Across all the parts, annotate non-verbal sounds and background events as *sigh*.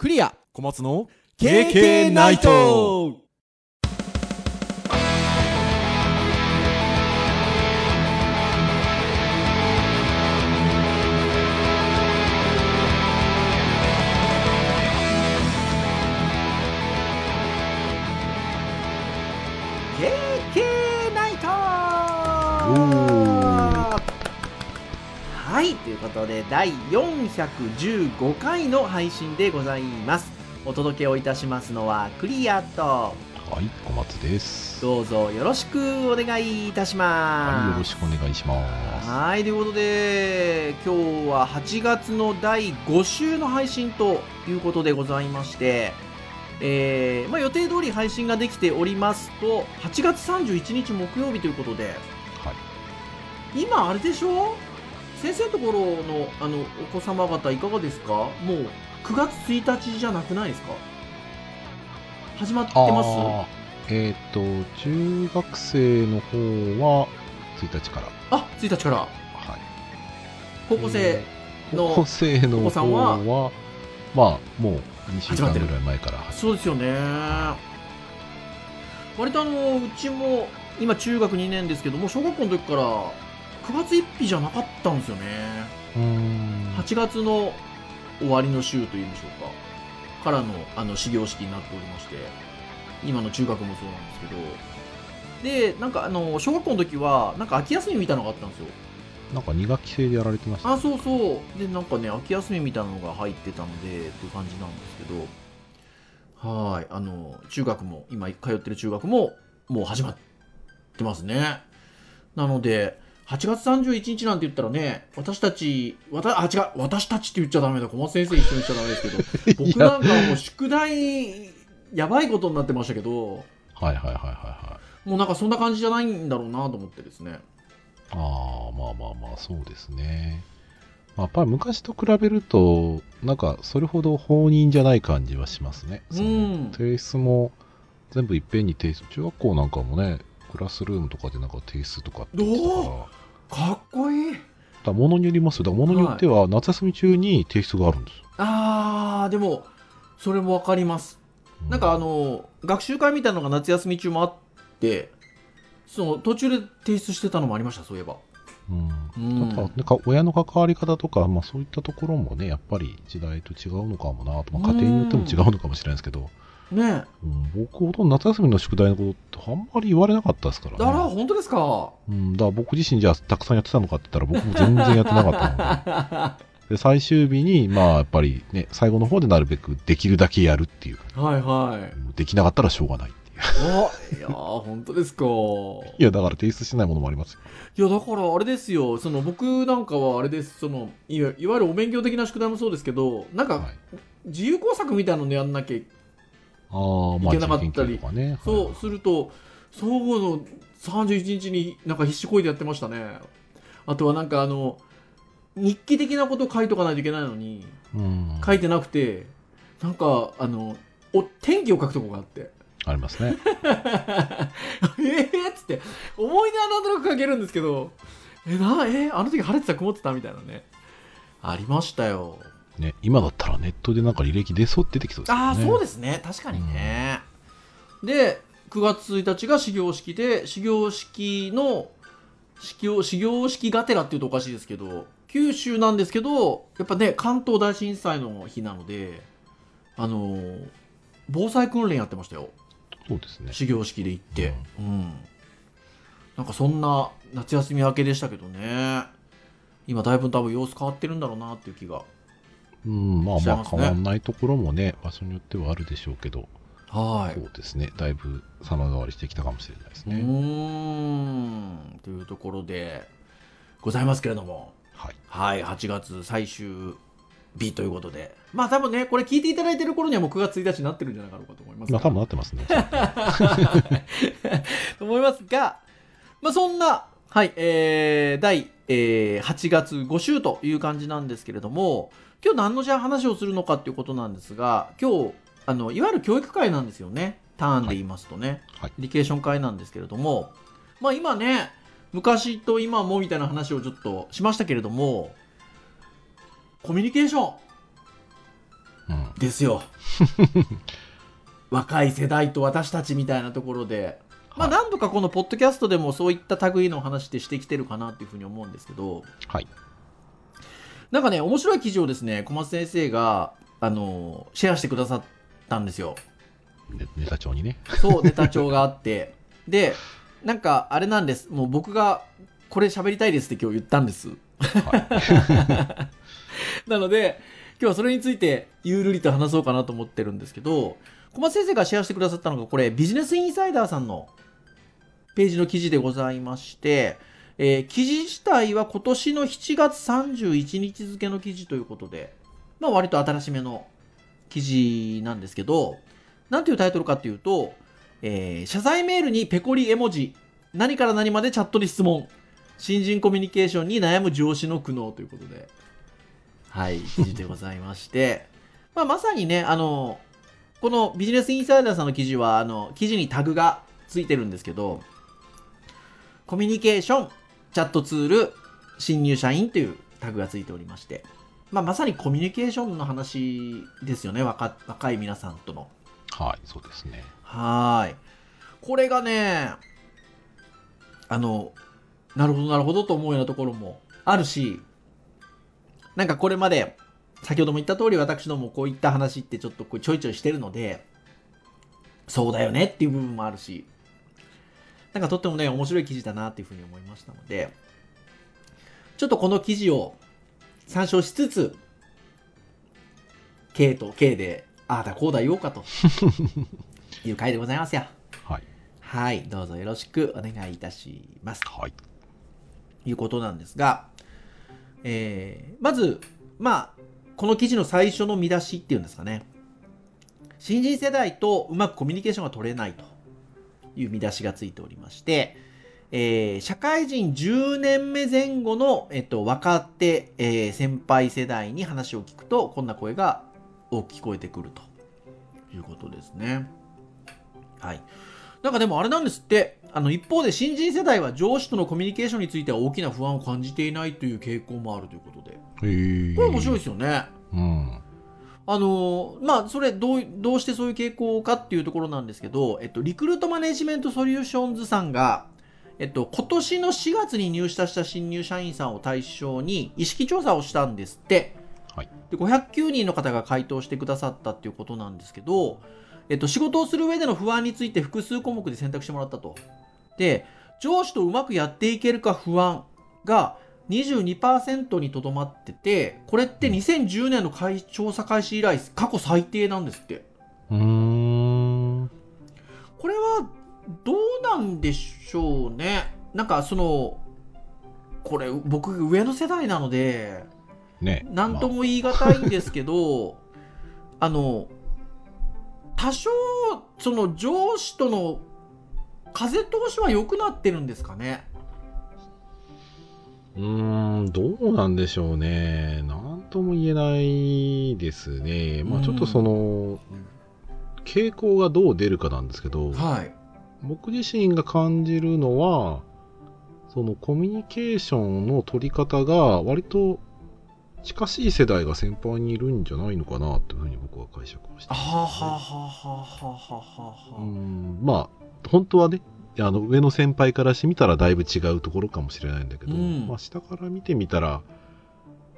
クリア。小松の KK ナイトいということで第415回の配信でございますお届けをいたしますのはクリアとはい、小松です。どうぞよろしくお願いいたしはい、よろますしくお願いします。はいということで今日は8月の第5週の配信ということでございましてえーまあ、予定通り配信ができておりますと8月31日木曜日ということではい。今あれでしょ？先生のところのあのお子様方いかがですか？もう9月1日じゃなくないですか？始まってます？えっ、と、中学生の方は1日から。あ1日から。はい。高校生の、高校生のお子さん方は？は、まあ、もう2週間始まってるぐらい前から。そうですよね。割とあのうちも今中学2年ですけども小学校の時から9月1日じゃなかったんですよね。うーん。8月の終わりの週というんでしょうか。からのあの始業式になっておりまして。今の中学もそうなんですけど。でなんかあの小学校の時はなんか秋休みみたいなのがあったんですよ。なんか2学期制でやられてました、あそうそう。でなんかね秋休みみたいなのが入ってたのでっていう感じなんですけど。はい。あの中学も今通ってる中学ももう始まってますね。なので8月31日なんて言ったらね私たちわたあ違う私たちって言っちゃダメだ小松先生一緒に言っちゃダメですけど *laughs* 僕なんかはもう宿題やばいことになってましたけどはいはいはいはいはい。もうなんかそんな感じじゃないんだろうなと思ってですねああ、まあまあまあ、そうですね。まあ、やっぱり昔と比べると、なんかそれほど放任じゃない感じはしますね。うん提出も全部いっぺんに提出、中学校なんかもね、クラスルームとかでなんか提出とかって言ってたから、かっこいい。だから物によりますよ。だから物によっては夏休み中に提出があるんですよ。あーでもそれも分かります。うなんかあ、の学習会みたいなのが夏休み中もあってその途中で提出してたのもありましたそういえば。うん。うん。ただなんか親の関わり方とか、まあそういったところもね、やっぱり時代と違うのかもなと、まあ、家庭によっても違うのかもしれないですけど、ねうん、僕ほとんど夏休みの宿題のことってあんまり言われなかったですからね。あら本当ですか？うん、だから僕自身じゃあたくさんやってたのかって言ったら僕も全然やってなかったので。*laughs* で、最終日に、まあやっぱりね、最後の方でなるべくできるだけやるっていう。はいはいできなかったらしょうがないっていう。おいやー本当ですかいや、だから提出してないものもありますよ。いやだからあれですよその僕なんかはあれですそのいわいわゆるお勉強的な宿題もそうですけどなんかはい。自由工作みたいなのやんなきゃああ、まあ、いけなかったりね。そうすると総合の31日になんか必死こいでやってましたねあとはなんかあの日記的なことを書いとかないといけないのにうん。書いてなくてなんかあのお天気を書くとこがあってありますね。*laughs* えーっつって思い出はなんとなく書けるんですけどえなえあの時晴れてた曇ってたみたいなねありましたよね、今だったらネットでなんか履歴出そう出てきそうですよね。ああそうですね。確かにね、で9月1日が始業式で始業式の始業始業式がてらっていうとおかしいですけど九州なんですけどやっぱね関東大震災の日なのであのー防災訓練やってましたよ。そうですね。始業式で行って。うん、なんかそんな夏休み明けでしたけどね。今だいぶ多分様子変わってるんだろうなっていう気がうん、まあまあ変わんないところもね、場所によってはあるでしょうけど、はい。そうですね、だいぶ様変わりしてきたかもしれないですうね。ーん。というところでございますけれども。はい。はい8月最終日ということで。まあ多分ねこれ聞いていただいてる頃にはもう9月1日になってるんじゃないかと思いますが。まあ多分なってますね。*laughs* と思いますが、まあ、そんな、はいえー、第、えー8月5週という感じなんですけれども今日何のじゃあ話をするのかっていうことなんですが今日あのいわゆる教育会なんですよね。ターンで言いますとね、はい。リケーション会なんですけれども。まあ今ね昔と今もみたいな話をちょっとしましたけれどもコミュニケーション。うん。ですよ。*laughs* 若い世代と私たちみたいなところで、まあ、はい。何度かこのポッドキャストでもそういった類の話ってしてきてるかなっていうふうに思うんですけど。はい。なんかね面白い記事をですね小松先生があのシェアしてくださったんですよ。ねネタ帳にね。そうネタ帳があって。でなんかあれなんです。もう僕がこれ喋りたいですって今日言ったんです。は *laughs* なので今日はそれについてゆるりと話そうかなと思ってるんですけど小松先生がシェアしてくださったのがこれビジネスインサイダーさんのページの記事でございまして、えー記事自体は今年の7月31日付の記事ということで、まあ、割と新しめの記事なんですけどなんていうタイトルかっていうと、えー謝罪メールにペコリ絵文字何から何までチャットに質問。新人コミュニケーションに悩む上司の苦悩ということではい、記事でございまして、*laughs* まあ、まさにね、あの、このビジネスインサイダーさんの記事は、あの、記事にタグがついてるんですけど、コミュニケーション、チャットツール、新入社員というタグがついておりまして、まあ、まさにコミュニケーションの話ですよね、若若い皆さんとの。はい、そうですね。はーい。これがね、あの、なるほど、なるほどと思うようなところもあるし、なんかこれまで、先ほども言った通り私どもこういった話ってちょっとこうちょいちょいしてるので、そうだよねっていう部分もあるし、なんかとってもね、面白い記事だなっていうふうに思いましたので、ちょっとこの記事を参照しつつ、K と K で、ああだこうだ言おうかと *laughs* いう回でございますよ。はい。はい、どうぞよろしくお願いいたします。はい。ということなんですが、えーまず、まあ、この記事の最初の見出しっていうんですかね。新人世代とうまくコミュニケーションが取れないという見出しがついておりまして、えー社会人10年目前後の、えっと、若手、えー先輩世代に話を聞くと、こんな声が多く聞こえてくるということですね。はい。なんかでもあれなんですって、あの一方で新人世代は上司とのコミュニケーションについては大きな不安を感じていないという傾向もあるということで。えー、これ面白いですよね。うん。あのーまあ、それどう、どうしてそういう傾向かっていうところなんですけど、えっと、リクルートマネジメントソリューションズさんが、えっと、今年の4月に入社した新入社員さんを対象に意識調査をしたんですって。はいで、509人の方が回答してくださったっていうことなんですけど、えっと、仕事をする上での不安について複数項目で選択してもらったと。で、上司とうまくやっていけるか不安が22%にとどまってて、これって2010年の開調査開始以来、過去最低なんですって。うーん。これはどうなんでしょうね。なんかその、これ僕上の世代なので、ね。なんとも言い難いんですけど、あの、多少、その上司との風通しは良くなってるんですかね。うーん、どうなんでしょうね。なんとも言えないですね。まうんあちょっとその、傾向がどう出るかなんですけど、はい。僕自身が感じるのは、そのコミュニケーションの取り方が割と近しい世代が先輩にいるんじゃないのかなというふうに僕は解釈をしてはあ、ます、はあはあはあはあはあはあうーんまあ本当はねあの上の先輩からしてみたらだいぶ違うところかもしれないんだけど、うんまあ、下から見てみたら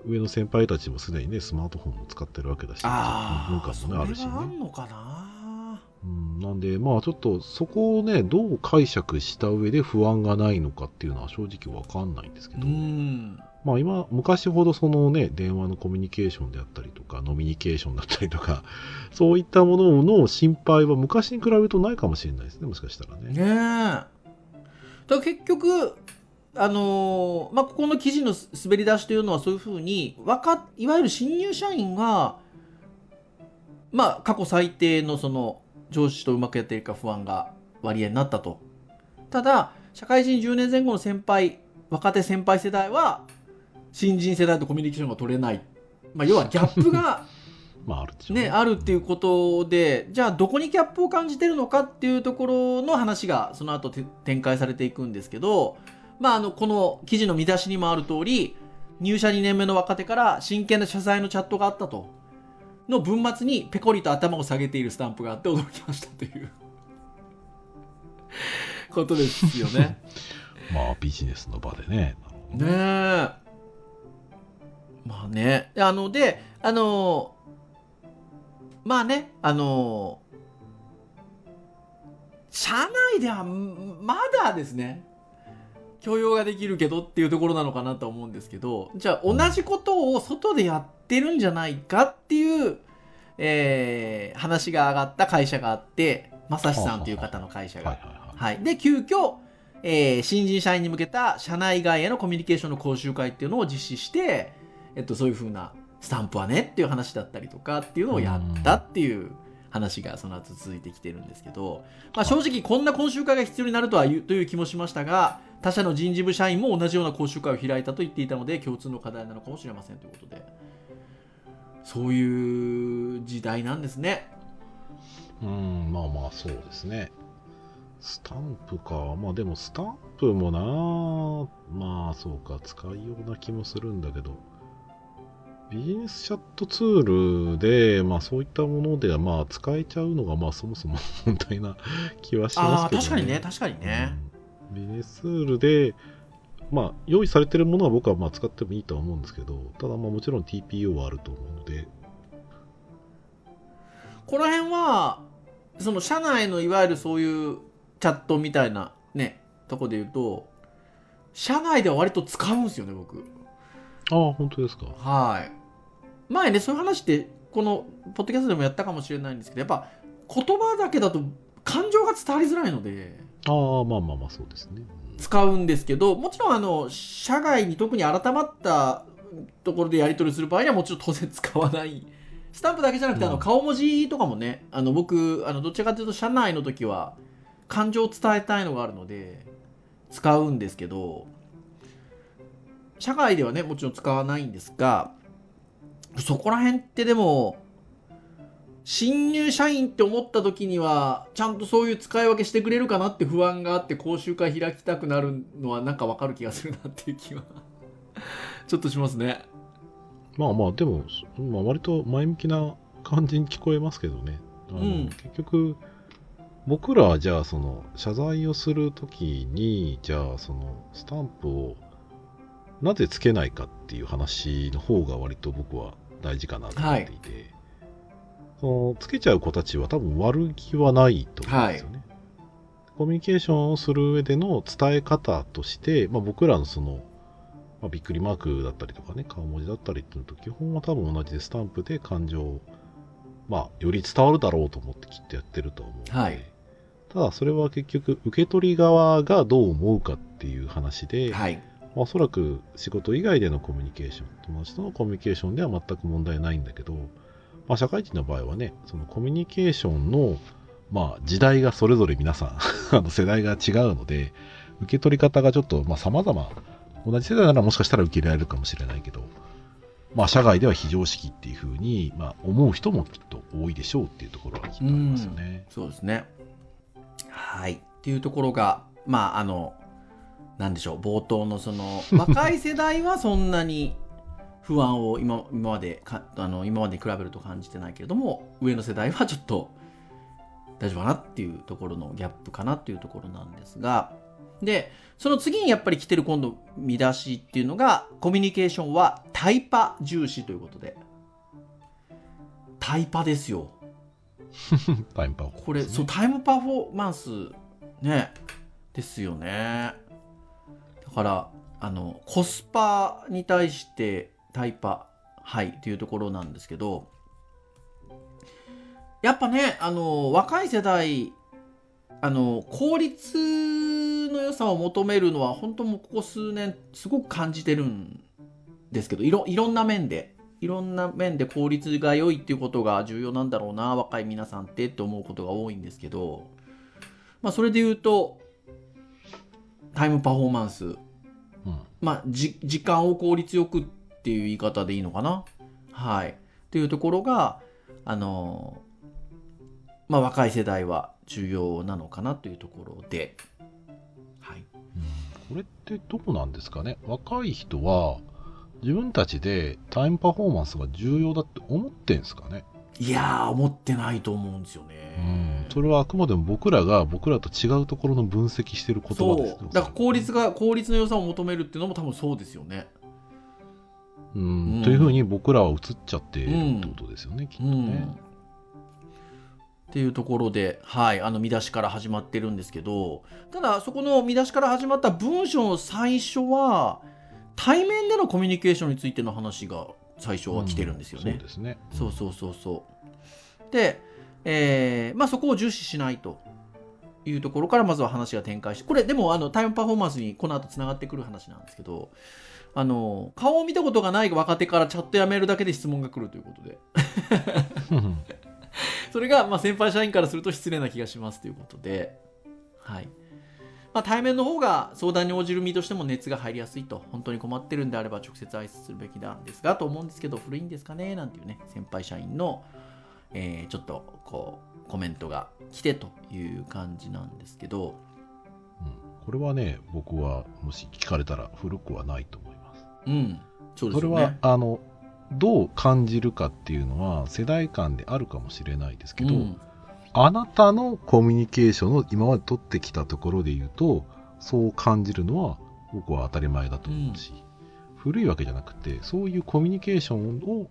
上の先輩たちもすでにねスマートフォンも使ってるわけだしあ文化もねあるしはあんね、のかな。うん、なんでまあちょっとそこをねどう解釈した上で不安がないのかっていうのは正直わかんないんですけうど、ん。まあ今昔ほどそのね電話のコミュニケーションであったりとかノミニケーションだったりとか *laughs* そういったものの心配は昔に比べるとないかもしれないですねもしかしたらねねえ。だ結局、あのーまあ、ここの記事の滑り出しというのはそういうふうに、わか、いわゆる新入社員が、まあ、過去最低のその、上司とうまくやっているか不安が割合になったと。ただ、社会人10年前後の先輩、若手先輩世代は、新人世代とコミュニケーションが取れない。まあ、要はギャップが、*laughs* まああるでしょうね、あるっていうことで、じゃあどこにギャップを感じてるのかっていうところの話がその後て展開されていくんですけど、まあ、あの、この記事の見出しにもある通り、入社2年目の若手から真剣な謝罪のチャットがあったと。の文末にペコリと頭を下げているスタンプがあって驚きましたということですよね。*laughs* まあビジネスの場でね。ねえ。まあね。あの、で、あの、まあね、あの、社内ではまだですね、許容ができるけどっていうところなのかなと思うんですけど、じゃあ同じことを外でやってるんじゃないかっていう、えー、話が上がった会社があって、まさしさんという方の会社が。はい。で、急遽、えー新人社員に向けた社内外へのコミュニケーションの講習会っていうのを実施して、えっと、そういう風なスタンプはねっていう話だったりとかっていうのをやったっていう話がその後続いてきてるんですけど、まあ、正直こんな講習会が必要になるとはいうという気もしましたが、他社の人事部社員も同じような講習会を開いたと言っていたので、共通の課題なのかもしれませんということで、そういう時代なんですね。うん、まあまあそうですね。スタンプか。まあでもスタンプもな、まあそうか、使いような気もするんだけど、ビジネスチャットツールで、まあそういったものではまあ使えちゃうのがまあそもそも問題な気はしますけど、確かにね、確かにね。うん。ビジネスツールで、まあ用意されてるものは僕はまあ使ってもいいとは思うんですけど、ただまあもちろん TPO はあると思うので、この辺はその社内のいわゆるそういうチャットみたいなねとこで言うと社内では割と使うんですよね僕。ああ、本当ですか。はい前ねそういう話ってこのポッドキャストでもやったかもしれないんですけどやっぱ言葉だけだと感情が伝わりづらいのでああ、まあまあまあそうですね。使うんですけどもちろんあの社外に特に改まったところでやり取りする場合にはもちろん当然使わないスタンプだけじゃなくて、あのうん顔文字とかもねあの僕あのどちらかというと社内の時は感情を伝えたいのがあるので使うんですけど社外ではねもちろん使わないんですがそこら辺ってでも新入社員って思った時にはちゃんとそういう使い分けしてくれるかなって不安があって講習会開きたくなるのはなんかわかる気がするなっていう気は。*laughs* ちょっとしますね。まあまあ、でも、まあ、割と前向きな感じに聞こえますけどね。うん。結局、僕らはじゃあ、その、謝罪をするときに、じゃあ、その、スタンプをなぜつけないかっていう話の方が割と僕は大事かなと思っていて、そのつけちゃう子たちは多分悪気はないと思うんですよね。コミュニケーションをする上での伝え方として、まあ、僕らのその、まあ、びっくりマークだったりとかね、顔文字だったりっていうのと基本は多分同じでスタンプで感情を、まあ、より伝わるだろうと思ってきっとやってると思うので、はい。ただそれは結局受け取り側がどう思うかっていう話で、はいおそらく仕事以外でのコミュニケーション、友達とのコミュニケーションでは全く問題ないんだけど、まあ、社会人の場合はね、そのコミュニケーションの、まあ、時代がそれぞれ皆さん *laughs* あの世代が違うので、受け取り方がちょっと、まあ、様々、同じ世代ならもしかしたら受け入れられるかもしれないけど、まあ、社外では非常識っていうふうに、まあ、思う人もきっと多いでしょうっていうところはきっとありますよね。そうですね。はい。っていうところが、まあ、あの、なんでしょう、冒頭のその、*laughs* 若い世代はそんなに不安を今今までかあの、今までに比べると感じてないけれども、上の世代はちょっと大丈夫かなっていうところのギャップかなっていうところなんですが、で、その次にやっぱり来てる今度見出しっていうのが、コミュニケーションはタイパ重視ということで、タイパですよ。タイムパフォーマンスねこれ、そう、タイムパフォーマンス、ね、ですよね。から、あの、コスパに対してタイパ、はい、っていうところなんですけど、やっぱね、あの、若い世代、あの、効率の良さを求めるのは、本当もうここ数年、すごく感じてるんですけど、いろ、いろんな面で。いろんな面で効率が良いっていうことが重要なんだろうな、若い皆さんってって思うことが多いんですけど、まあ、それで言うと、タイムパフォーマンス、うんまあ、じ時間を効率よくっていう言い方でいいのかな？はい。っていうところが、あのまあ、若い世代は重要なのかなというところで、はい。これってどうなんですかね？若い人は自分たちでタイムパフォーマンスが重要だって思ってんすかね？いやー思ってないと思うんですようん。ね。それはあくまでも僕らが僕らと違うところの分析してる言葉そうですよ。だから効率が効率の良さを求めるっていうのも多分そうですよね。うん。うん。というふうに僕らは映っちゃっているってことですよね、きっとうん。ね。っていうところで、はい、あの見出しから始まってるんですけどただそこの見出しから始まった文章の最初は対面でのコミュニケーションについての話が最初は来てるんですよね。そうですね。そうそうそうそう。で、えーまあ、そこを重視しないというところからまずは話が展開してこれでもあのタイムパフォーマンスにこの後つながってくる話なんですけどあの顔を見たことがない若手からチャットやめるだけで質問が来るということでうん *laughs* それがまあ先輩社員からすると失礼な気がしますということで、はいまあ、対面の方が相談に応じる身としても熱が入りやすいと本当に困ってるんであれば直接挨拶するべきなんですがと思うんですけど古いんですかねなんていうね先輩社員の、えーちょっとこうコメントが来てという感じなんですけど。うん。これはね、僕はもし聞かれたら古くはないと思います。うん。そうですそれは、あの、どう感じるかっていうのは世代間であるかもしれないですけど、うんあなたのコミュニケーションを今まで取ってきたところで言うと、そう感じるのは僕は当たり前だと思うし、古いわけじゃなくて、そういうコミュニケーションを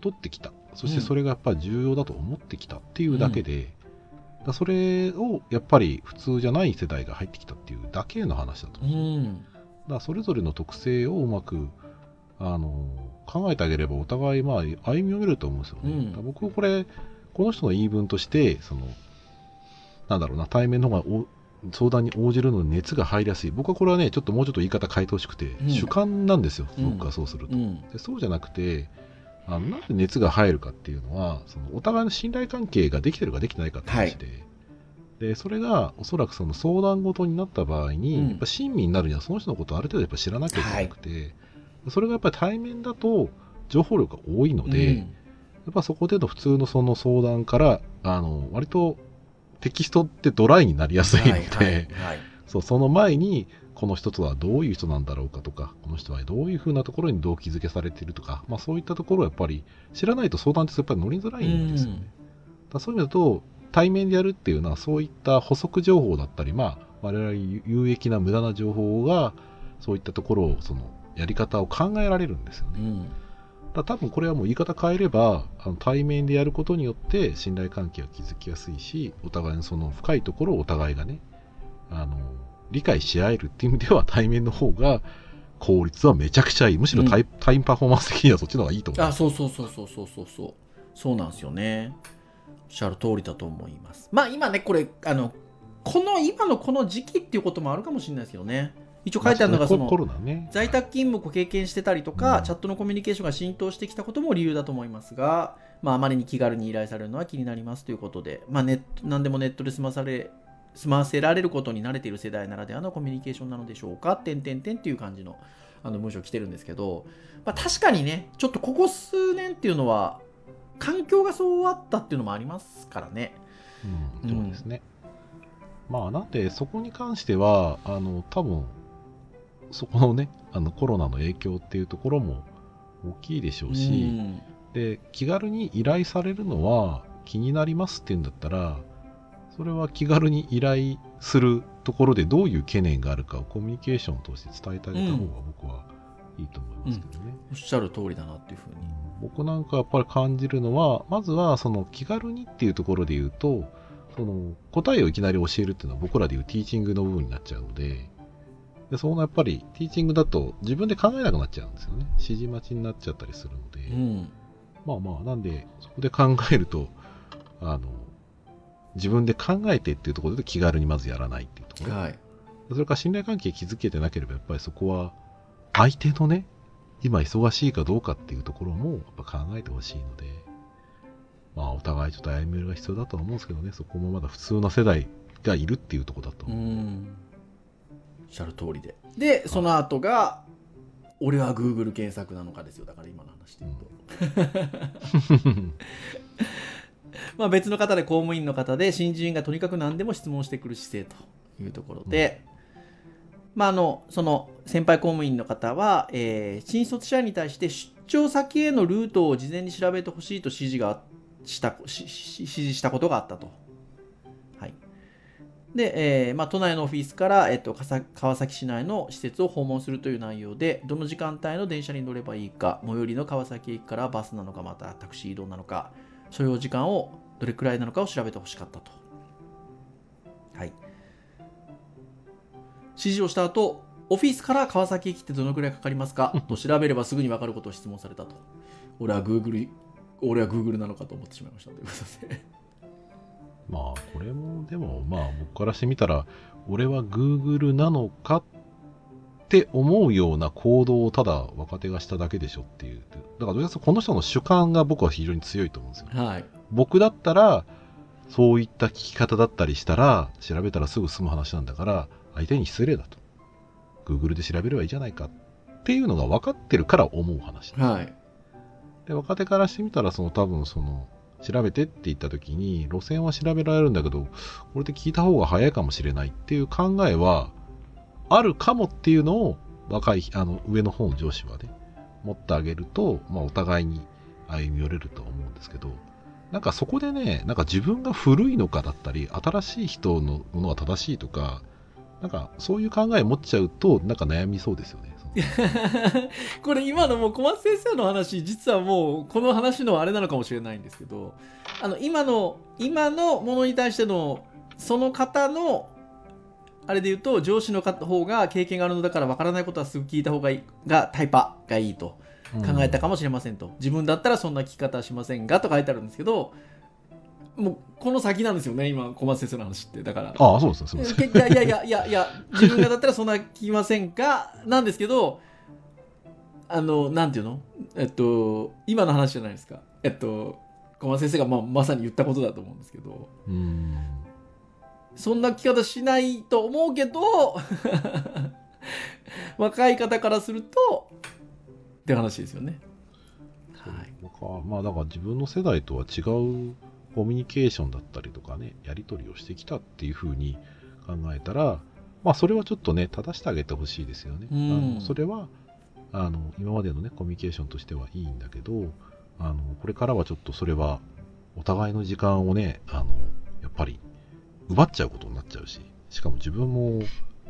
取ってきた。そしてそれがやっぱり重要だと思ってきたっていうだけで、だそれをやっぱり普通じゃない世代が入ってきたっていうだけの話だとう思う。んだからそれぞれの特性をうまくあの考えてあげればお互いまあ歩み寄れると思うんですよね。うん僕これこの人の言い分としてそのなんだろうな対面の方がお相談に応じるのに熱が入りやすい。僕はこれはねちょっともうちょっと言い方変えてほしくて、ん。主観なんですよ。うん。僕はそうすると。うん。でそうじゃなくてあのなんで熱が入るかっていうのはそのお互いの信頼関係ができてるかできてないかって話で,、でそれがおそらくその相談事になった場合に、うん。やっぱ親身になるにはその人のことをある程度やっぱ知らなきゃいけなくて、それがやっぱり対面だと情報量が多いので、やっぱそこでの普通のその相談からあの割とテキストってドライになりやすいので、はいはいはいそうその前にこの人とはどういう人なんだろうかとかこの人はどういうふうなところに動機づけされているとか、まあ、そういったところをやっぱり知らないと相談ってやっぱり乗りづらいんですよね。だそういう意味だと対面でやるっていうのはそういった補足情報だったり、まあ、我々有益な無駄な情報がそういったところをそのやり方を考えられるんですよね。うんだ多分これはもう言い方変えればあの対面でやることによって信頼関係は築きやすいしお互いのその深いところをお互いがねあの理解し合えるっていう意味では対面の方が効率はめちゃくちゃいい。むしろタイ,、タイムパフォーマンス的にはそっちの方がいいと思う。あそうそうそうそうそうそう。そうそうなんですよね。おっしゃる通りだと思います。まあ今ねこれあのこの今のこの時期っていうこともあるかもしれないですけどね一応書いてあるのがそのね在宅勤務を経験してたりとか、うんチャットのコミュニケーションが浸透してきたことも理由だと思いますが、まあ、あまりに気軽に依頼されるのは気になりますということで、まあ、ネット何でもネットで済まされ済ませられることに慣れている世代ならではのコミュニケーションなのでしょうか点点点っていう感じのあの文章来てるんですけど、まあ、確かにねちょっとここ数年っていうのは環境がそうあったっていうのもありますからね。うん、そうですね。まあ、なんで、そこに関しては、あの、多分、そこのね、あの、コロナの影響っていうところも大きいでしょうし、うんで、気軽に依頼されるのは気になりますっていうんだったら、それは気軽に依頼するところでどういう懸念があるかをコミュニケーションを通して伝えてあげた方が僕はいいと思いますけどね。おっしゃる通りだなっていうふうに。僕なんかやっぱり感じるのは、まずはその気軽にっていうところで言うと、その答えをいきなり教えるっていうのは僕らでいうティーチングの部分になっちゃうので、でそのやっぱりティーチングだと自分で考えなくなっちゃうんですよね。指示待ちになっちゃったりするので、うんまあまあ、なんで、そこで考えると、あの、自分で考えてっていうところで気軽にまずやらないっていうところ。はいそれから信頼関係築けてなければ、やっぱりそこは、相手のね、今忙しいかどうかっていうところも、やっぱ考えてほしいので、まあ、お互いちょっと歩み寄りが必要だとは思うんですけどね、そこもまだ普通な世代がいるっていうところだとう思う。んおっしゃる通りで。でその後が俺は Google 検索なのかですよ。だから今の話で言うと、*laughs* まあ別の方で公務員の方で新人がとにかく何でも質問してくる姿勢というところで、まああのその先輩公務員の方は、えー新卒社員に対して出張先へのルートを事前に調べてほしいと指示がしたしし指示したことがあったと。はい、で、えーまあ、都内のオフィスから、えっと、川崎市内の施設を訪問するという内容で、どの時間帯の電車に乗ればいいか、最寄りの川崎駅からバスなのか、またタクシー移動なのか、所要時間をどれくらいなのかを調べてほしかったと。はい。指示をした後、オフィスから川崎駅ってどのくらいかかりますか？と調べればすぐに分かることを質問されたと。俺は Google、俺は Google なのかと思ってしまいましたということで。まあこれもでもまあ僕からしてみたら俺は Google なのかって思うような行動をただ若手がしただけでしょっていうだからどうやこの人の主観が僕は非常に強いと思うんですよはい。僕だったらそういった聞き方だったりしたら調べたらすぐ済む話なんだから相手に失礼だと Google で調べればいいじゃないかっていうのが分かってるから思う話はい。で若手からしてみたらその多分その調べてって言った時に路線は調べられるんだけどこれで聞いた方が早いかもしれないっていう考えはあるかもっていうのを若いあの上の方の上司はね持ってあげると、まあ、お互いに歩み寄れると思うんですけどなんかそこでねなんか自分が古いのかだったり新しい人のものが正しいとかなんかそういう考え持っちゃうとなんか悩みそうですよね。*laughs* これ今のもう小松先生の話実はもうこの話のあれなのかもしれないんですけどあの今の今のものに対してのその方のあれで言うと上司の方が経験があるのだから分からないことはすぐ聞いた方がいいがタイパがいいと考えたかもしれませんと、自分だったらそんな聞き方はしませんがと書いてあるんですけどもうこの先なんですよね今小松先生の話って。だから。ああそうですねすみません。いやいやいやいやいや自分がだったらそんな聞きませんか？なんですけどあのなんていうの？えっと今の話じゃないですか。えっと小松先生がまあまさに言ったことだと思うんですけど。うん。そんな聞き方しないと思うけど *laughs* 若い方からするとって話ですよね。はい、まあだから自分の世代とは違うコミュニケーションだったりとかねやり取りをしてきたっていうふうに考えたらまあそれはちょっとね正してあげてほしいですよね。うんあのそれはあの今までのねコミュニケーションとしてはいいんだけどあのこれからはちょっとそれはお互いの時間をねあのやっぱり奪っちゃうことになっちゃうししかも自分も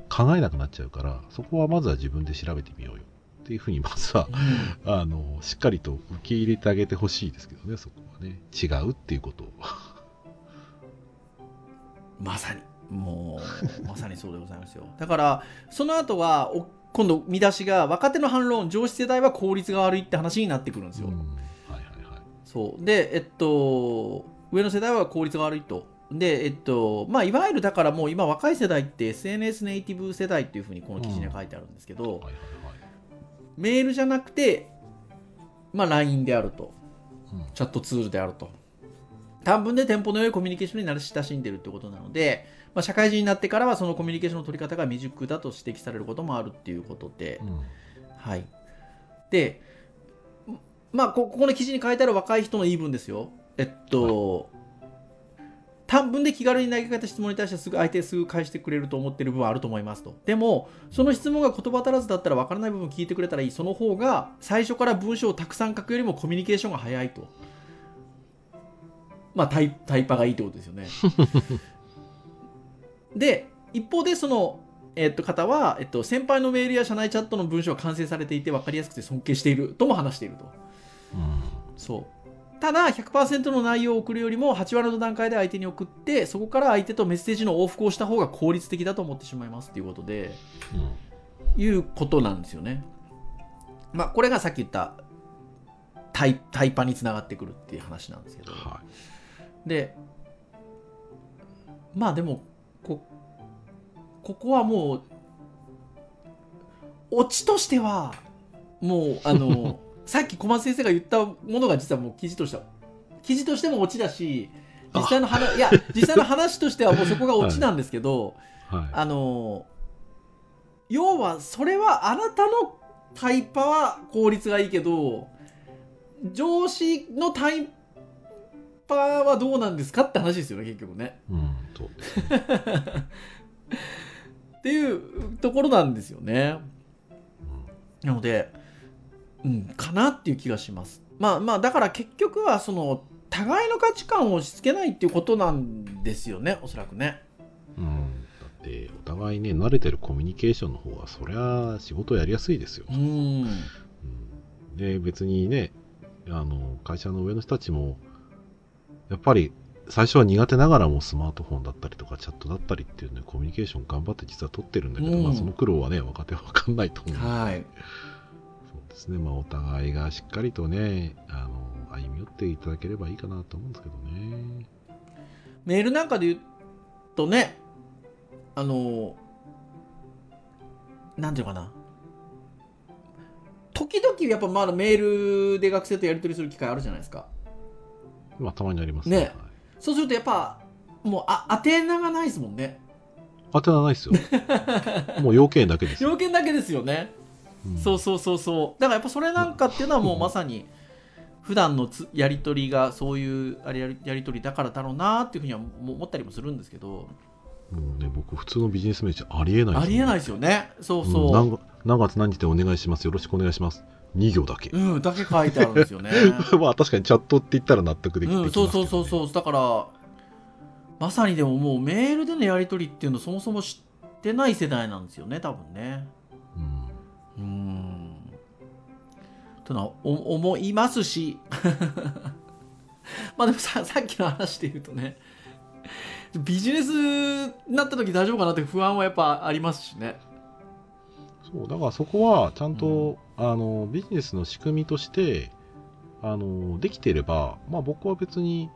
考えなくなっちゃうからそこはまずは自分で調べてみようよっていうふうにまずはあのしっかりと受け入れてあげてほしいですけどね、そこはね。違うっていうことを。*laughs* まさにもうまさにそうでございますよだからその後はお今度見出しが若手の反論上司世代は効率が悪いって話になってくるんですよ、うんはいはいはい。そうでえっと上の世代は効率が悪いとでえっとまあいわゆるだからもう今若い世代って SNS ネイティブ世代っていうふうにこの記事には書いてあるんですけど、はいはいはい。メールじゃなくてまあ LINE であると。うん。チャットツールであると。短文でテンポの良いコミュニケーションに慣れ親しんでるってことなので、まあ、社会人になってからはそのコミュニケーションの取り方が未熟だと指摘されることもあるっていうことで、うん。はい。で、まあ、こここの記事に書いてある若い人の言い分ですよ。えっと、短文で気軽に投げかけた質問に対してすぐ相手すぐ返してくれると思ってる部分はあると思いますと。でも、その質問が言葉足らずだったら分からない部分聞いてくれたらいい。その方が最初から文章をたくさん書くよりもコミュニケーションが早いと。*laughs* まあ、タイタイパがいいってことですよね。*laughs* で、一方でその、えっと、方は、えっと、先輩のメールや社内チャットの文章は完成されていて分かりやすくて尊敬しているとも話していると。うんそう。ただ、100%の内容を送るよりも、8割の段階で相手に送って、そこから相手とメッセージの往復をした方が効率的だと思ってしまいますっていうことで、いうことなんですよね。まあ、これがさっき言ったタイタイパにつながってくるっていう話なんですけど。はで、まあでも、こ、ここはもう、オチとしては、もう、あの、さっき小松先生が言ったものが実はもう記事としては、記事としてもオチだし、実際の話、いや、実際の話としてはもうそこがオチなんですけど、い。はい。あの、要は、それはあなたのタイパは効率がいいけど、上司のタイパはどうなんですかって話ですよね、結局ね。うん、そうですね。*laughs* っていうところなんですよね。なので、うん、かなっていう気がします。まあまあ、だから結局はその互いの価値観を押し付けないっていうことなんですよねおそらくねうん。だって、お互いね、慣れてるコミュニケーションの方が、そりゃ仕事やりやすいですよ。うんうんで、別にね、あの、会社の上の人たちも、やっぱり、最初は苦手ながらもスマートフォンだったりとかチャットだったりっていうね、コミュニケーション頑張って実は取ってるんだけど、うんまあその苦労はね、若手は分かんないと思うはいですね、まあお互いがしっかりとね、あの、歩み寄っていただければいいかなと思うんですけどね。メールなんかで言うとねあのなんていうのかな。時々やっぱまだメールで学生とやり取りする機会あるじゃないですか。まあたまにありますね。はい。そうするとやっぱもうあ宛名がないですもんね。当てはないですよ。もう要件だけですよ。*laughs* 条件だけですよね、うんそうそうそうそうだからやっぱそれなんかっていうのはもうまさに普段のつやり取りがそういうあれやりやり取りだからだろうなっていうふうにはも思ったりもするんですけどもうね、僕、普通のビジネスメージありえないありえないいですよねそううんそう、何月何月何日でお願いします。よろしくお願いします。2行だけ。うん、だけ書いてあるんですよね。*laughs* まあ確かにチャットって言ったら納得できてうん、そうそうそうそう。だから、まさにでももうメールでのやり取りっていうのそもそも知ってない世代なんですよね、多分ね。とはお思いますし、*laughs* まあでもささっきの話で言うとね、ビジネスになった時大丈夫かなって不安はやっぱありますしね。そうだからそこはちゃんと、あのビジネスの仕組みとしてあのできていれば、まあ、僕は別に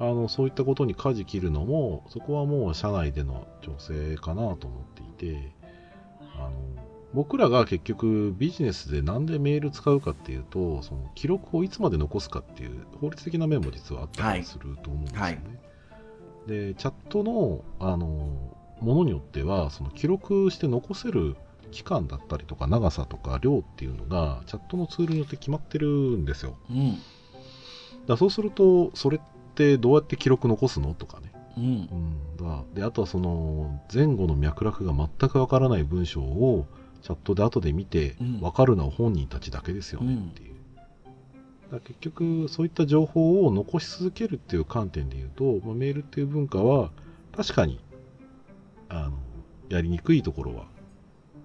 あのそういったことに舵切るのもそこはもう社内での調整かなと思っていてあの僕らが結局ビジネスでなんでメール使うかっていうとその記録をいつまで残すかっていう法律的な面も実はあったりすると思うんですよね。はいでチャットのあのものによってはその記録して残せる期間だったりとか長さとか量っていうのがチャットのツールによって決まってるんですよ。うん。だそうするとそれってどうやって記録残すのとかね。うんう。ん、だであとはその前後の脈絡が全くわからない文章をチャットで後で見てうん。わかるのは本人たちだけですよねっていう。だ結局そういった情報を残し続けるっていう観点で言うと、まあ、メールっていう文化は確かにあのやりにくいところは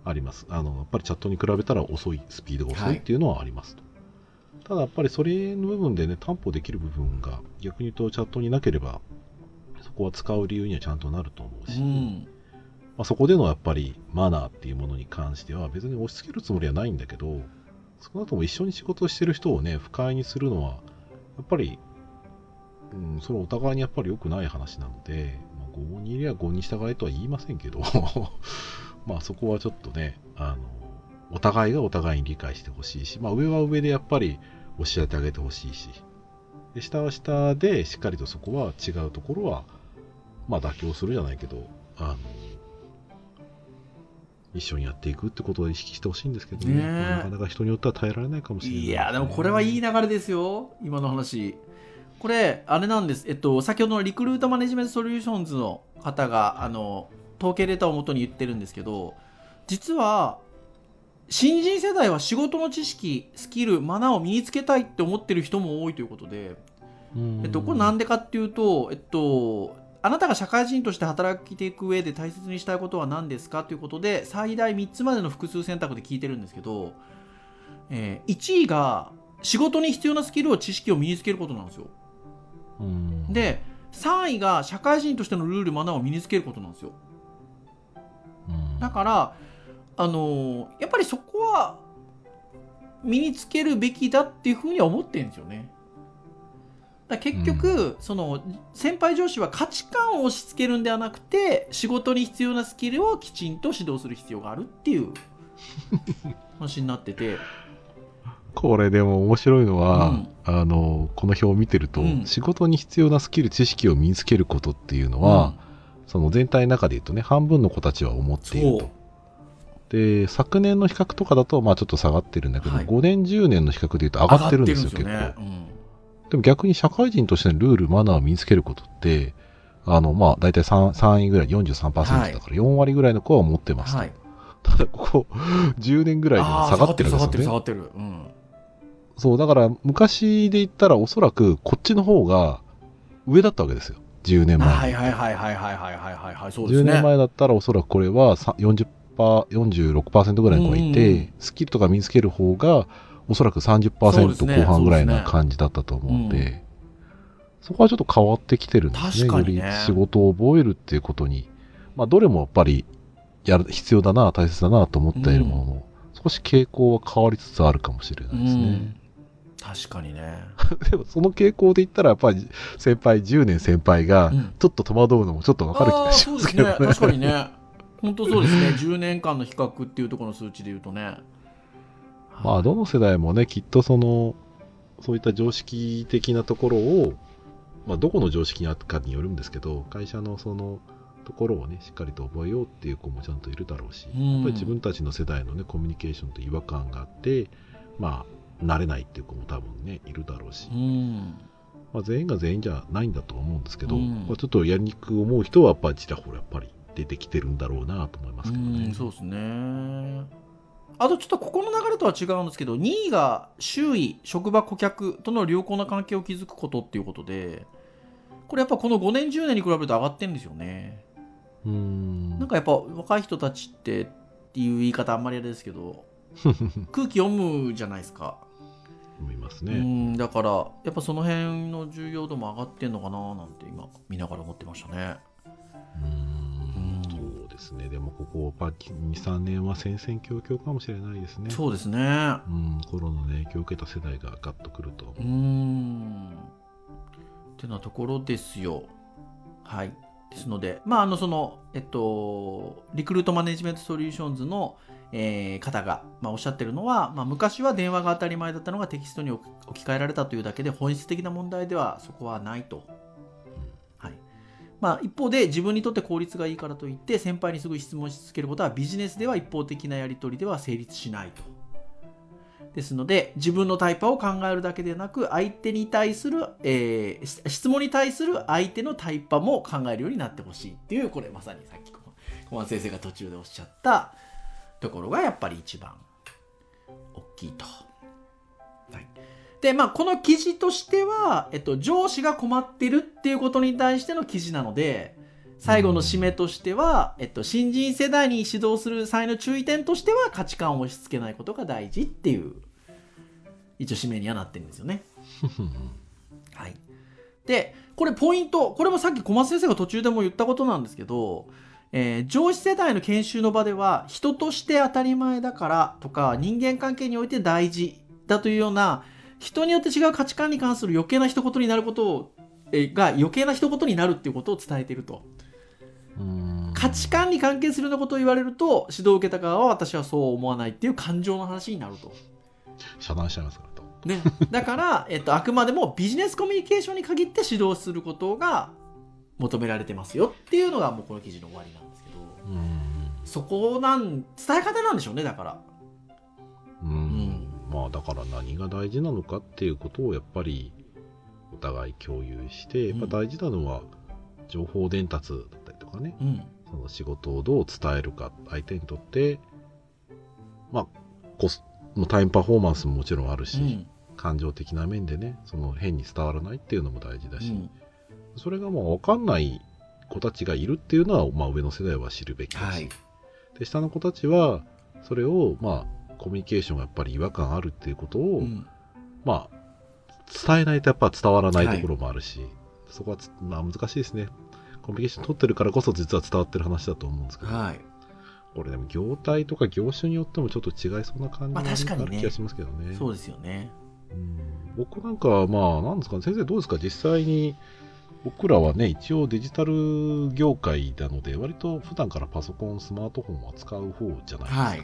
あります。あのやっぱりチャットに比べたら遅いスピードが遅い。っていうのはありますと、ただやっぱりそれの部分でね担保できる部分が逆に言うとチャットになければそこは使う理由にはちゃんとなると思うし、うん。まあ、そこでのやっぱりマナーっていうものに関しては別に押し付けるつもりはないんだけど少なくとも一緒に仕事してる人をね不快にするのはやっぱり、うん、それお互いにやっぱり良くない話なので、まあ、合にいりゃ合に従えとは言いませんけど *laughs* まあそこはちょっとねあのお互いがお互いに理解してほしいし、まあ、上は上でやっぱり教えてあげてほしいしで下は下でしっかりとそこは違うところはまあ妥協するじゃないけどあの一緒にやっていくってことを意識してほしいんですけどね。ねえ。まあなかなか人によっては耐えられないかもしれないいやでもこれはいい流れですよ今の話。これあれなんです。えっと先ほどのリクルートマネジメントソリューションズの方があの統計データをもとに言ってるんですけど実は新人世代は仕事の知識スキルマナーを身につけたいって思ってる人も多いということで、えっと、これなんでかっていうと、えっと、あなたが社会人として働いていく上で大切にしたいことは何ですか？ということで最大3つまでの複数選択で聞いてるんですけど、えー1位が仕事に必要なスキルを知識を身につけることなんですよ。うん。で3位が社会人としてのルールマナーを身につけることなんですよ。うん。だからあのーやっぱりそこは身につけるべきだっていうふうには思ってるんですよねだ結局、その先輩上司は価値観を押し付けるんではなくて仕事に必要なスキルをきちんと指導する必要があるっていう *laughs* 話になってて。これでも面白いのは、うん。あのこの表を見てると、うん。仕事に必要なスキル知識を身につけることっていうのは、その全体の中で言うとね半分の子たちは思っていると。で昨年の比較とかだとまあちょっと下がってるんだけど、はい。5年10年の比較で言うと上がってるんですよ上がってるん結構でも逆に社会人としてのルールマナーを身につけることってあのまあ大体 3, 3位ぐらい43%だから4割ぐらいの子は持ってますはい。ただここ10年ぐらいで下がってるんですよね。下がってる下がってる下がってる、うん。そう、だから昔で言ったらおそらくこっちの方が上だったわけですよ。10年前。はいはいはいはいはいはいはいそうです10ね年前だったらおそらくこれはさ40%、46%ぐらいの子がいて、スキルとか身につける方がおそらくそうです30%ね後半ぐらいな感じだったと思うんで、うんそこはちょっと変わってきてるんですね。ね。より仕事を覚えるっていうことに、まあどれもやっぱりやる必要だな、大切だなと思っているものの、少し傾向は変わりつつあるかもしれないですね。うん。確かにね。*laughs* でもその傾向で言ったらやっぱり先輩10年先輩がうん。ちょっと戸惑うのもちょっとわかる気がしあーそうですけどね。ね確かにね。本当そうですね。*laughs* 10年間の比較っていうところの数値で言うとねまあどの世代もねきっとそのそういった常識的なところを、まあ、どこの常識にあったかによるんですけど会社のそのところをねしっかりと覚えようっていう子もちゃんといるだろうし、うん。やっぱり自分たちの世代のねコミュニケーションと違和感があってまあ慣れないっていう子も多分ねいるだろうし、うん。まあ、全員が全員じゃないんだと思うんですけど、うん。まあ、ちょっとやりにくく思う人はやっぱりちらほらやっぱり出てきてるんだろうなと思いますけどね。うんそうですねあとちょっとここの流れとは違うんですけど2位が周囲職場顧客との良好な関係を築くことっていうことでこれやっぱこの5年10年に比べると上がってるんですよね。うーん。なんかやっぱ若い人たちってっていう言い方あんまりあれですけど *laughs* 空気読むじゃないですか。う思いますね。んだからやっぱその辺の重要度も上がってんのかななんて今見ながら思ってましたねですね。でもここやっぱ2、3年は戦々恐々かもしれないですね。そうですねうん、コロナの影響を受けた世代がガッとくると。うーん。ってなところですよ。はい。ですので、まあ、あの、その、えっと、リクルートマネジメントソリューションズの、えー方が、まあ、おっしゃってるのは、まあ、昔は電話が当たり前だったのがテキストに置き換えられたというだけで本質的な問題ではそこはないと。まあ、一方で自分にとって効率がいいからといって先輩にすぐ質問し続けることはビジネスでは一方的なやり取りでは成立しないと。ですので自分のタイパを考えるだけでなく相手に対する、えー質問に対する相手のタイパも考えるようになってほしいっていうこれまさにさっき小松先生が途中でおっしゃったところがやっぱり一番大きいと。はい、でまあこの記事としては、えっと、上司が困ってるっていうことに対しての記事なので最後の締めとしては、えっと、新人世代に指導する際の注意点としては価値観を押し付けないことが大事っていう一応締めにはなってるんですよね。はい、でこれポイントこれもさっき小松先生が途中でも言ったことなんですけど、えー上司世代の研修の場では人として当たり前だからとか人間関係において大事だというような人によって違う価値観に関する余計な一言になることを、えーが余計な一言になるっていうことを伝えていると。うん価値観に関係するようなことを言われると指導を受けた側は私はそう思わないっていう感情の話になると。遮断しちゃいますからと。ね、だから、えっと、あくまでもビジネスコミュニケーションに限って指導することが求められてますよっていうのがもうこの記事の終わりなんですけどうんそこなん伝え方なんでしょうねだからまあだから何が大事なのかっていうことをやっぱりお互い共有してやっぱ大事なのは情報伝達だったりとかね、うん。その仕事をどう伝えるか相手にとってまあコスタイムパフォーマンスももちろんあるし、うん。感情的な面でねその変に伝わらないっていうのも大事だし、うん。それがもう分かんない子たちがいるっていうのは、まあ、上の世代は知るべきだし、はい。で下の子たちはそれをまあコミュニケーションがやっぱり違和感あるっていうことを、うん。まあ伝えないとやっぱ伝わらないところもあるし、そこはつ、まあ、難しいですね。コミュニケーション取ってるからこそ実は伝わってる話だと思うんですけど、はい。これでも業態とか業種によってもちょっと違いそうな感じまあがある気がしますけどね。そうですよね。うん。僕なんかはまあなんですかね。先生どうですか？実際に僕らはね一応デジタル業界なので割と普段からパソコンスマートフォンは使う方じゃないですか、はい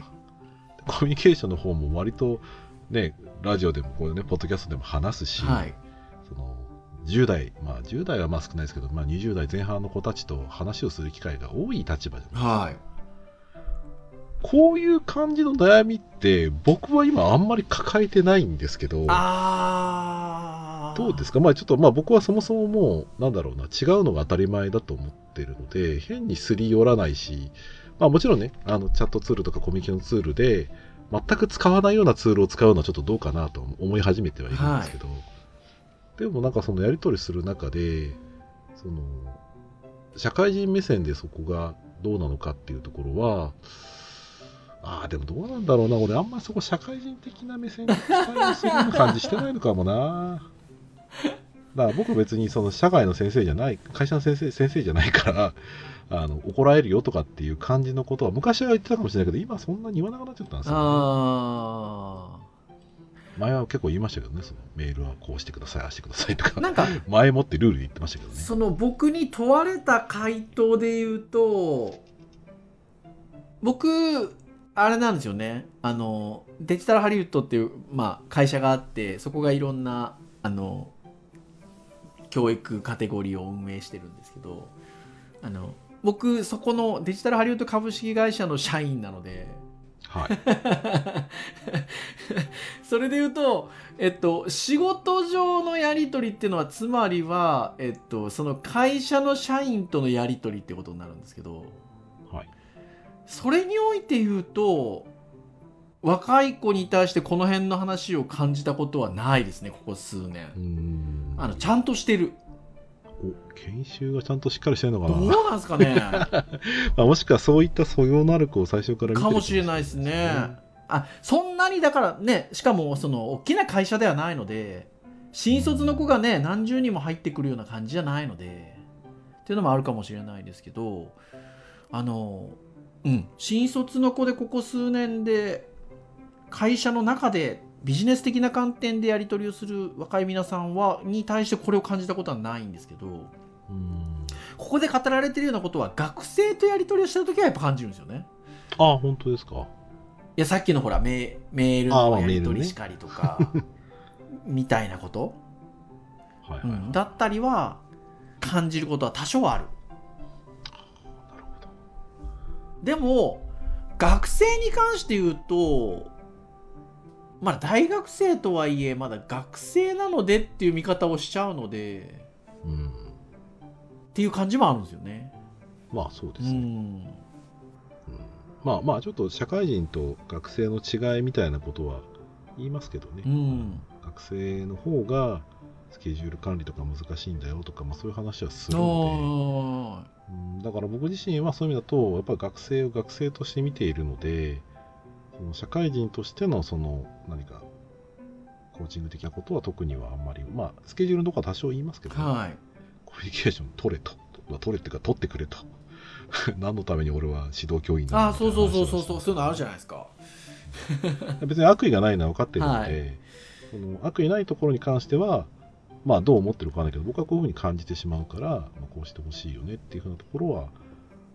コミュニケーションの方も割とねラジオでもこういうねポッドキャストでも話すし、はい。その10代まあ10代はまあ少ないですけど、まあ、20代前半の子たちと話をする機会が多い立場じゃないはい。こういう感じの悩みって僕は今あんまり抱えてないんですけどどうですか？まあちょっとまあ僕はそもそももうなんだろうな違うのが当たり前だと思ってるので変にすり寄らないしまあもちろんねあのチャットツールとかコミュニケーションツールで全く使わないようなツールを使うのはちょっとどうかなと思い始めてはいるんですけど、でもなんかそのやり取りする中で、その、社会人目線でそこがどうなのかっていうところは、ああ、でもどうなんだろうな、俺あんまりそこ社会人的な目線で対応するような感じしてないのかもな。だから僕別にその社会の先生じゃない、会社の先生、先生じゃないから、*laughs* あの、怒られるよとかっていう感じのことは昔は言ってたかもしれないけど、今そんなに言わなくなっちゃったんですよ、ね。あ前は結構言いましたけどね、そのメールはこうしてください、ああしてくださいとか、あなんか前もってルールで言ってましたけどね。その僕に問われた回答で言うと僕あれなんですよねあのデジタルハリウッドっていう、まあ、会社があってそこがいろんなあの教育カテゴリーを運営してるんですけどあの僕そこのデジタルハリウッド株式会社の社員なのではい。*laughs* それで言うと、えっと、仕事上のやり取りっていうのはつまりは、えっと、その会社の社員とのやり取りってことになるんですけどはい。それにおいて言うと若い子に対してこの辺の話を感じたことはないですねここ数年。あのちゃんとしてる。お研修がちゃんとしっかりしてるのかどうな。なんですかね？*laughs* まあ、もしくはそういった素養のある子を最初から見てるかもしれないですね。あそんなにだからねしかもその大きな会社ではないので新卒の子がね何十人も入ってくるような感じじゃないのでっていうのもあるかもしれないですけどあのうん新卒の子でここ数年で会社の中でビジネス的な観点でやり取りをする若い皆さんはに対してこれを感じたことはないんですけど。ここで語られてるようなことは学生とやり取りをしてる時はやっぱ感じるんですよね。ああ、本当ですか。いやさっきのほらメメールのやり取メールねりしかりとか、*laughs* みたいなこと、はい、はい。うん、だったりは感じることは多少あるなるほど。でも学生に関して言うとまだ大学生とはいえまだ学生なのでっていう見方をしちゃうのでうん。っていう感じもあるんですよね。まあそうでうすね。ん。まあまあちょっと社会人と学生の違いみたいなことは言いますけどね、うん。学生の方がスケジュール管理とか難しいんだよとか、まあ、そういう話はするのあで、うん、だから僕自身はそういう意味だとやっぱり学生を学生として見ているのでその社会人としてのその何かコーチング的なことは特にはあんまりまあスケジュールのとか多少言いますけど、ーはい。コミュニケーション取れと。取れっていうか取ってくれと。*laughs* 何のために俺は指導教員なんだあーそうそうそうそうそう。そういうのあるじゃないですか。*laughs* 別に悪意がないのは分かってるので、はい。その悪意ないところに関しては、まあ、どう思ってるかわかんないけど、僕はこういうふうに感じてしまうから、まあ、こうしてほしいよねっていうふうなところは、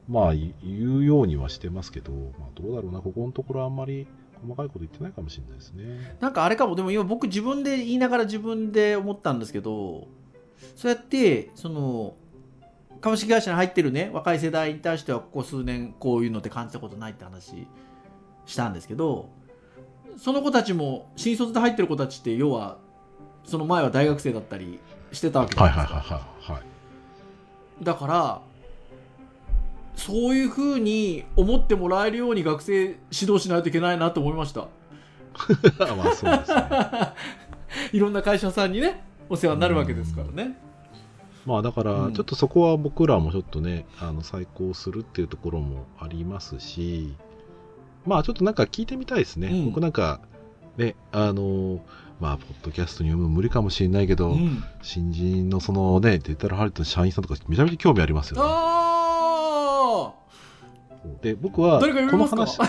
まあ、い言うようにはしてますけど、まあ、どうだろうな、ここのところはあんまり細かいこと言ってないかもしれないですね。なんかあれかもでも今僕自分で言いながら自分で思ったんですけどそうやってその株式会社に入ってるね若い世代に対してはここ数年こういうのって感じたことないって話したんですけどその子たちも新卒で入ってる子たちって要はその前は大学生だったりしてたわけじゃはいないですか、はいはいはい。はい、だからそういうふうに思ってもらえるように学生指導しないといけないなと思いました *laughs* まあそうですね。*laughs* いろんな会社さんにねお世話になるわけですからねまあだからうん、ちょっとそこは僕らもちょっとね、あの再考するっていうところもありますし、まあちょっとなんか聞いてみたいですね。うん僕なんか、ね、あの、まあ、ポッドキャストに読むの無理かもしれないけど、うん新人のそのね、デジタルハリウッドの社員さんとかめちゃめちゃ興味ありますよ、ね。あで、僕は、この話、あ、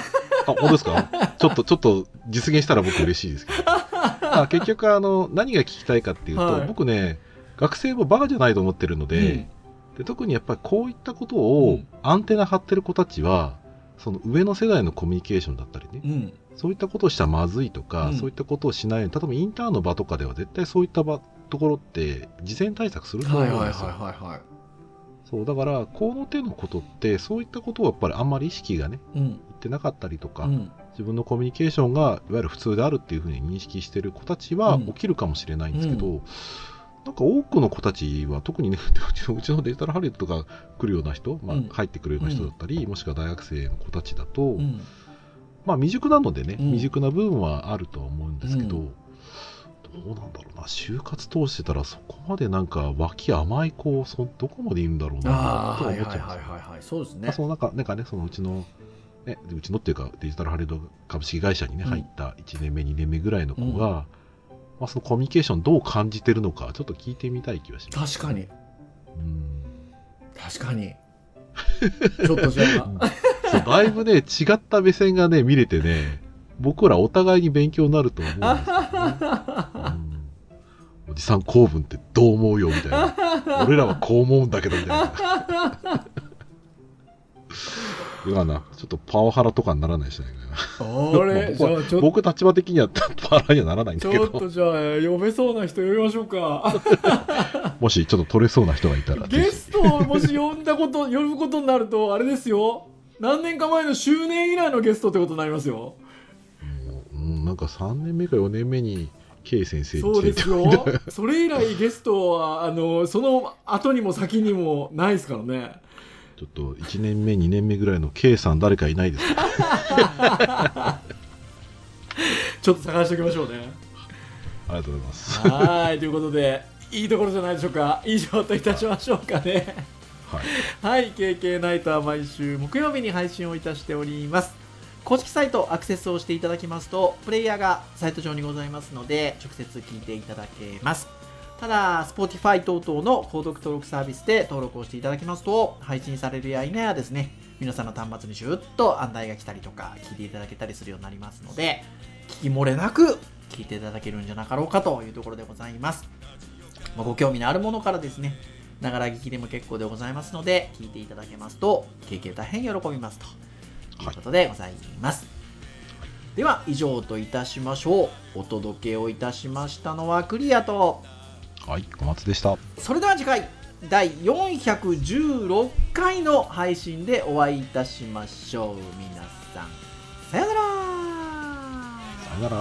本当ですか？*laughs* ちょっと、ちょっと実現したら僕嬉しいですけど。*laughs* あ結局、あの、何が聞きたいかっていうと、はい。僕ね、学生もバカじゃないと思ってるのーで、で特にやっぱりこういったことうをん。アンテナ張ってる子たちは、その上の世代のコミュニケーションだったりね、うん。うんそういったことをしたらまずいとか、うん。そういったことをしないように、例えばインターンの場とかでは絶対そういった場ところって事前対策すると思はいはいはいうんですよ。はいはいそうだから、この手のことって、そういったことをやっぱりあんまり意識がね、うん。いってなかったりとか、うん。自分のコミュニケーションがいわゆる普通であるっていうふうに認識してる子たちはうん。起きるかもしれないんですけど、うなんか多くの子たちは特にね *laughs* うちのうちのデジタルハリウッドが来るような人、まあうん。入ってくるような人だったり、もしくは大学生の子たちだと、うん。まあ未熟なのでね、うん。未熟な部分はあるとは思うんですけど、うんどうなんだろうな、就活通してたらそこまでなんか脇甘い子、そどこまでいるんだろうな、とははいはいはい思っちゃうんですよ。はいはいそうですね。まあ、その中なんかね、そのうちの、ね、うちのっていうか、デジタルハレード株式会社にね、うん。入った1年目、2年目ぐらいの子が、まあ、そのコミュニケーションどう感じてるのか、ちょっと聞いてみたい気がします。確かに。うん。確かに。ちょっとじゃあ。そうだいぶね、違った目線がね、見れてね、僕らお互いに勉強になると思うんですけどね。*laughs* さん公文ってどう思うよみたいな。*laughs* 俺らはこう思うんだけどみたいな。*laughs* な、ちょっとパワハラとかにならないしないかな。あれ *laughs* じ僕はゃあちょっと僕立場的にはパワハラにはならないんだけど、ちょっとじゃあ呼べそうな人呼びましょうかもしちょっと取れそうな人がいたら、ゲストをもし呼んだこと呼ぶことになるとあれですよ何年か前の周年以来のゲストってことになりますよなんか3年目か4年目に K 先生そうにですよ。それ以来ゲストはあのその後にも先にもないですからね。ちょっと1年目、2年目ぐらいの K さん誰かいないですか？*laughs* ちょっと探しておきましょうね。ありがとうございます。はいということでいいところじゃないでしょうか。以上といたしましょうかね。はい。はい、KK ナイトは毎週木曜日に配信をいたしております。公式サイトアクセスをしていただきますと、プレイヤーがサイト上にございますので、直接聞いていただけます。ただ、Spotify 等々の購読登録サービスで登録をしていただきますと、配信されるや否やですね、皆さんの端末にシュッと案内が来たりとか、聞いていただけたりするようになりますので、聞き漏れなく聞いていただけるんじゃなかろうかというところでございます。まご興味のあるものからですね、ながら聞きでも結構でございますので、聞いていただけますと、経験大変喜びますということでございます。では、以上といたしましょう。お届けをいたしましたのはクリアと、はい、小松でした。それでは次回、第416回の配信でお会いいたしましょう。皆さん、さようならさよなら。